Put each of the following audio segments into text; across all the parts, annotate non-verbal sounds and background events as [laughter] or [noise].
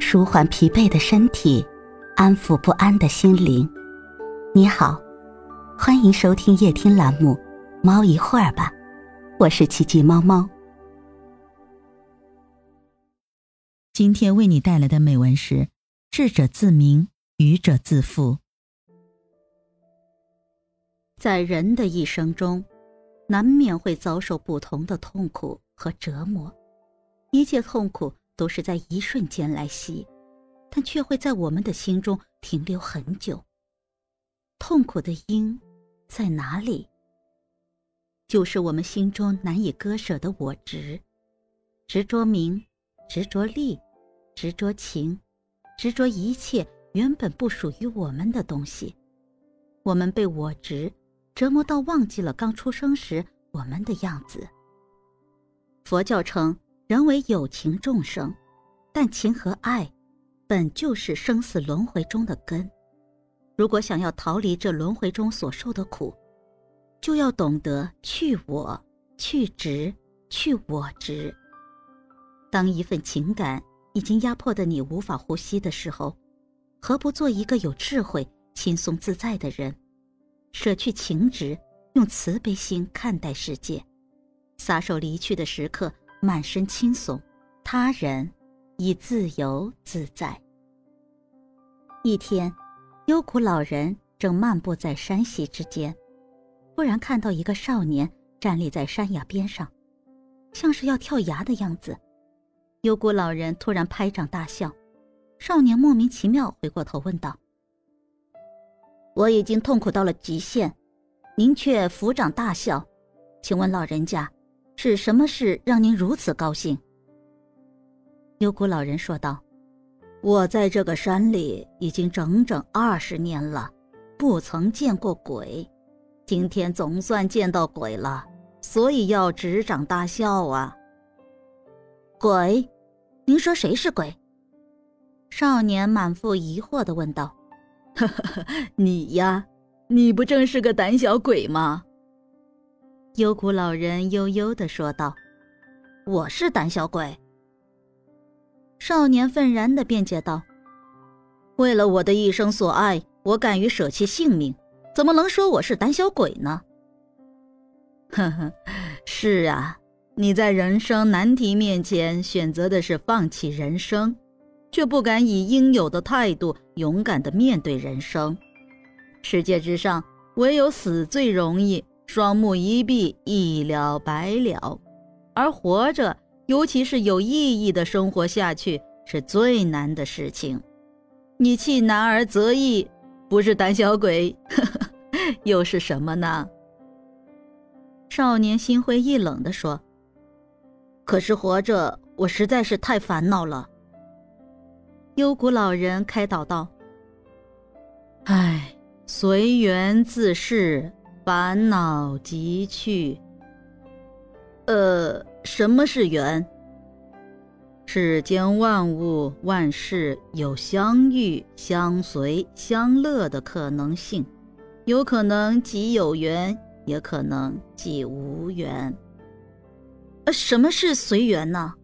舒缓疲惫的身体，安抚不安的心灵。你好，欢迎收听夜听栏目《猫一会儿吧》，我是奇迹猫猫。今天为你带来的美文是：智者自明，愚者自负。在人的一生中，难免会遭受不同的痛苦和折磨，一切痛苦。都是在一瞬间来袭，但却会在我们的心中停留很久。痛苦的因在哪里？就是我们心中难以割舍的我执，执着名，执着利，执着情，执着一切原本不属于我们的东西。我们被我执折磨到忘记了刚出生时我们的样子。佛教称。人为有情众生，但情和爱本就是生死轮回中的根。如果想要逃离这轮回中所受的苦，就要懂得去我、去执、去我执。当一份情感已经压迫的你无法呼吸的时候，何不做一个有智慧、轻松自在的人，舍去情执，用慈悲心看待世界，撒手离去的时刻。满身轻松，他人已自由自在。一天，幽谷老人正漫步在山溪之间，忽然看到一个少年站立在山崖边上，像是要跳崖的样子。幽谷老人突然拍掌大笑，少年莫名其妙回过头问道：“我已经痛苦到了极限，您却抚掌大笑，请问老人家？”是什么事让您如此高兴？幽谷老人说道：“我在这个山里已经整整二十年了，不曾见过鬼，今天总算见到鬼了，所以要执掌大笑啊！”鬼？您说谁是鬼？少年满腹疑惑的问道：“呵呵，你呀，你不正是个胆小鬼吗？”幽谷老人悠悠的说道：“我是胆小鬼。”少年愤然的辩解道：“为了我的一生所爱，我敢于舍弃性命，怎么能说我是胆小鬼呢？”“呵呵，是啊，你在人生难题面前选择的是放弃人生，却不敢以应有的态度勇敢的面对人生。世界之上，唯有死最容易。”双目一闭，一了百了；而活着，尤其是有意义的生活下去，是最难的事情。你弃难而择易，不是胆小鬼，呵 [laughs] 呵又是什么呢？少年心灰意冷地说：“可是活着，我实在是太烦恼了。”幽谷老人开导道：“唉，随缘自适。”烦恼即去。呃，什么是缘？世间万物万事有相遇、相随、相乐的可能性，有可能即有缘，也可能即无缘。呃，什么是随缘呢？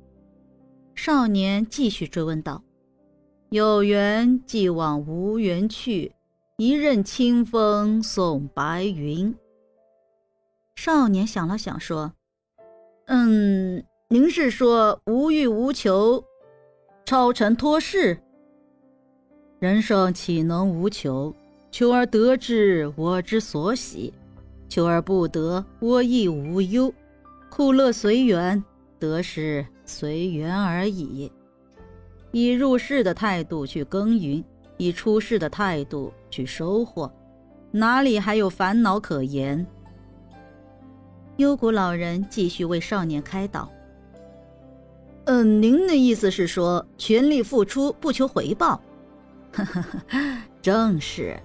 少年继续追问道：“有缘即往无缘去。”一任清风送白云。少年想了想，说：“嗯，您是说无欲无求，超尘脱世？人生岂能无求？求而得之，我之所喜；求而不得，我亦无忧。苦乐随缘，得失随缘而已。以入世的态度去耕耘。”以出世的态度去收获，哪里还有烦恼可言？幽谷老人继续为少年开导：“嗯，您的意思是说，全力付出不求回报？呵呵呵，正是。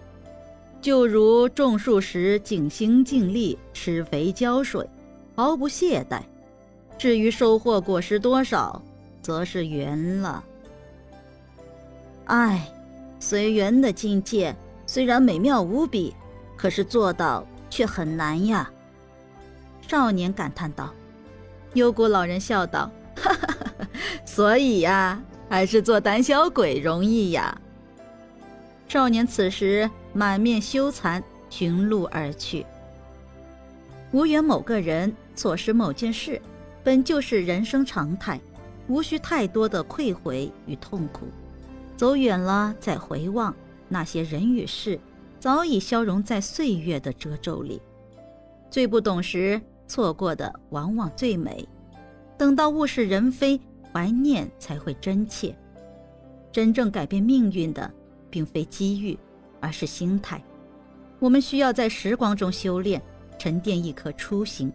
就如种树时尽心尽力，施肥浇水，毫不懈怠。至于收获果实多少，则是缘了。唉。”随缘的境界虽然美妙无比，可是做到却很难呀。少年感叹道。幽谷老人笑道：“哈哈哈，所以呀，还是做胆小鬼容易呀？少年此时满面羞惭，寻路而去。无缘某个人，错失某件事，本就是人生常态，无需太多的愧悔与痛苦。走远了再回望，那些人与事，早已消融在岁月的褶皱里。最不懂时，错过的往往最美。等到物是人非，怀念才会真切。真正改变命运的，并非机遇，而是心态。我们需要在时光中修炼。沉淀一颗初心，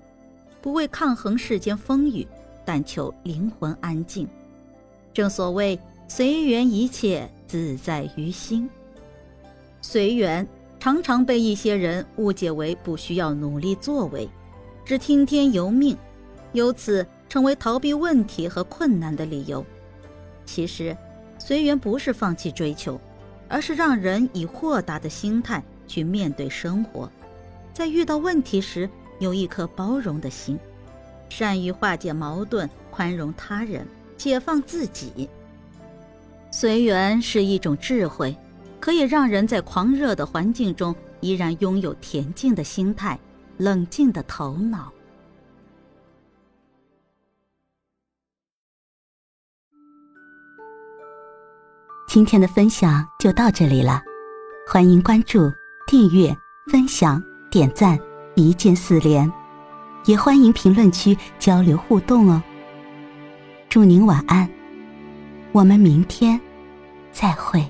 不为抗衡世间风雨，但求灵魂安静。正所谓随缘，一切自在于心。随缘常常被一些人误解为不需要努力作为，只听天由命，由此成为逃避问题和困难的理由。其实，随缘不是放弃追求，而是让人以豁达的心态去面对生活。在遇到问题时，有一颗包容的心，善于化解矛盾，宽容他人，解放自己。随缘是一种智慧，可以让人在狂热的环境中依然拥有恬静的心态、冷静的头脑。今天的分享就到这里了，欢迎关注、订阅、分享。点赞，一键四连，也欢迎评论区交流互动哦。祝您晚安，我们明天再会。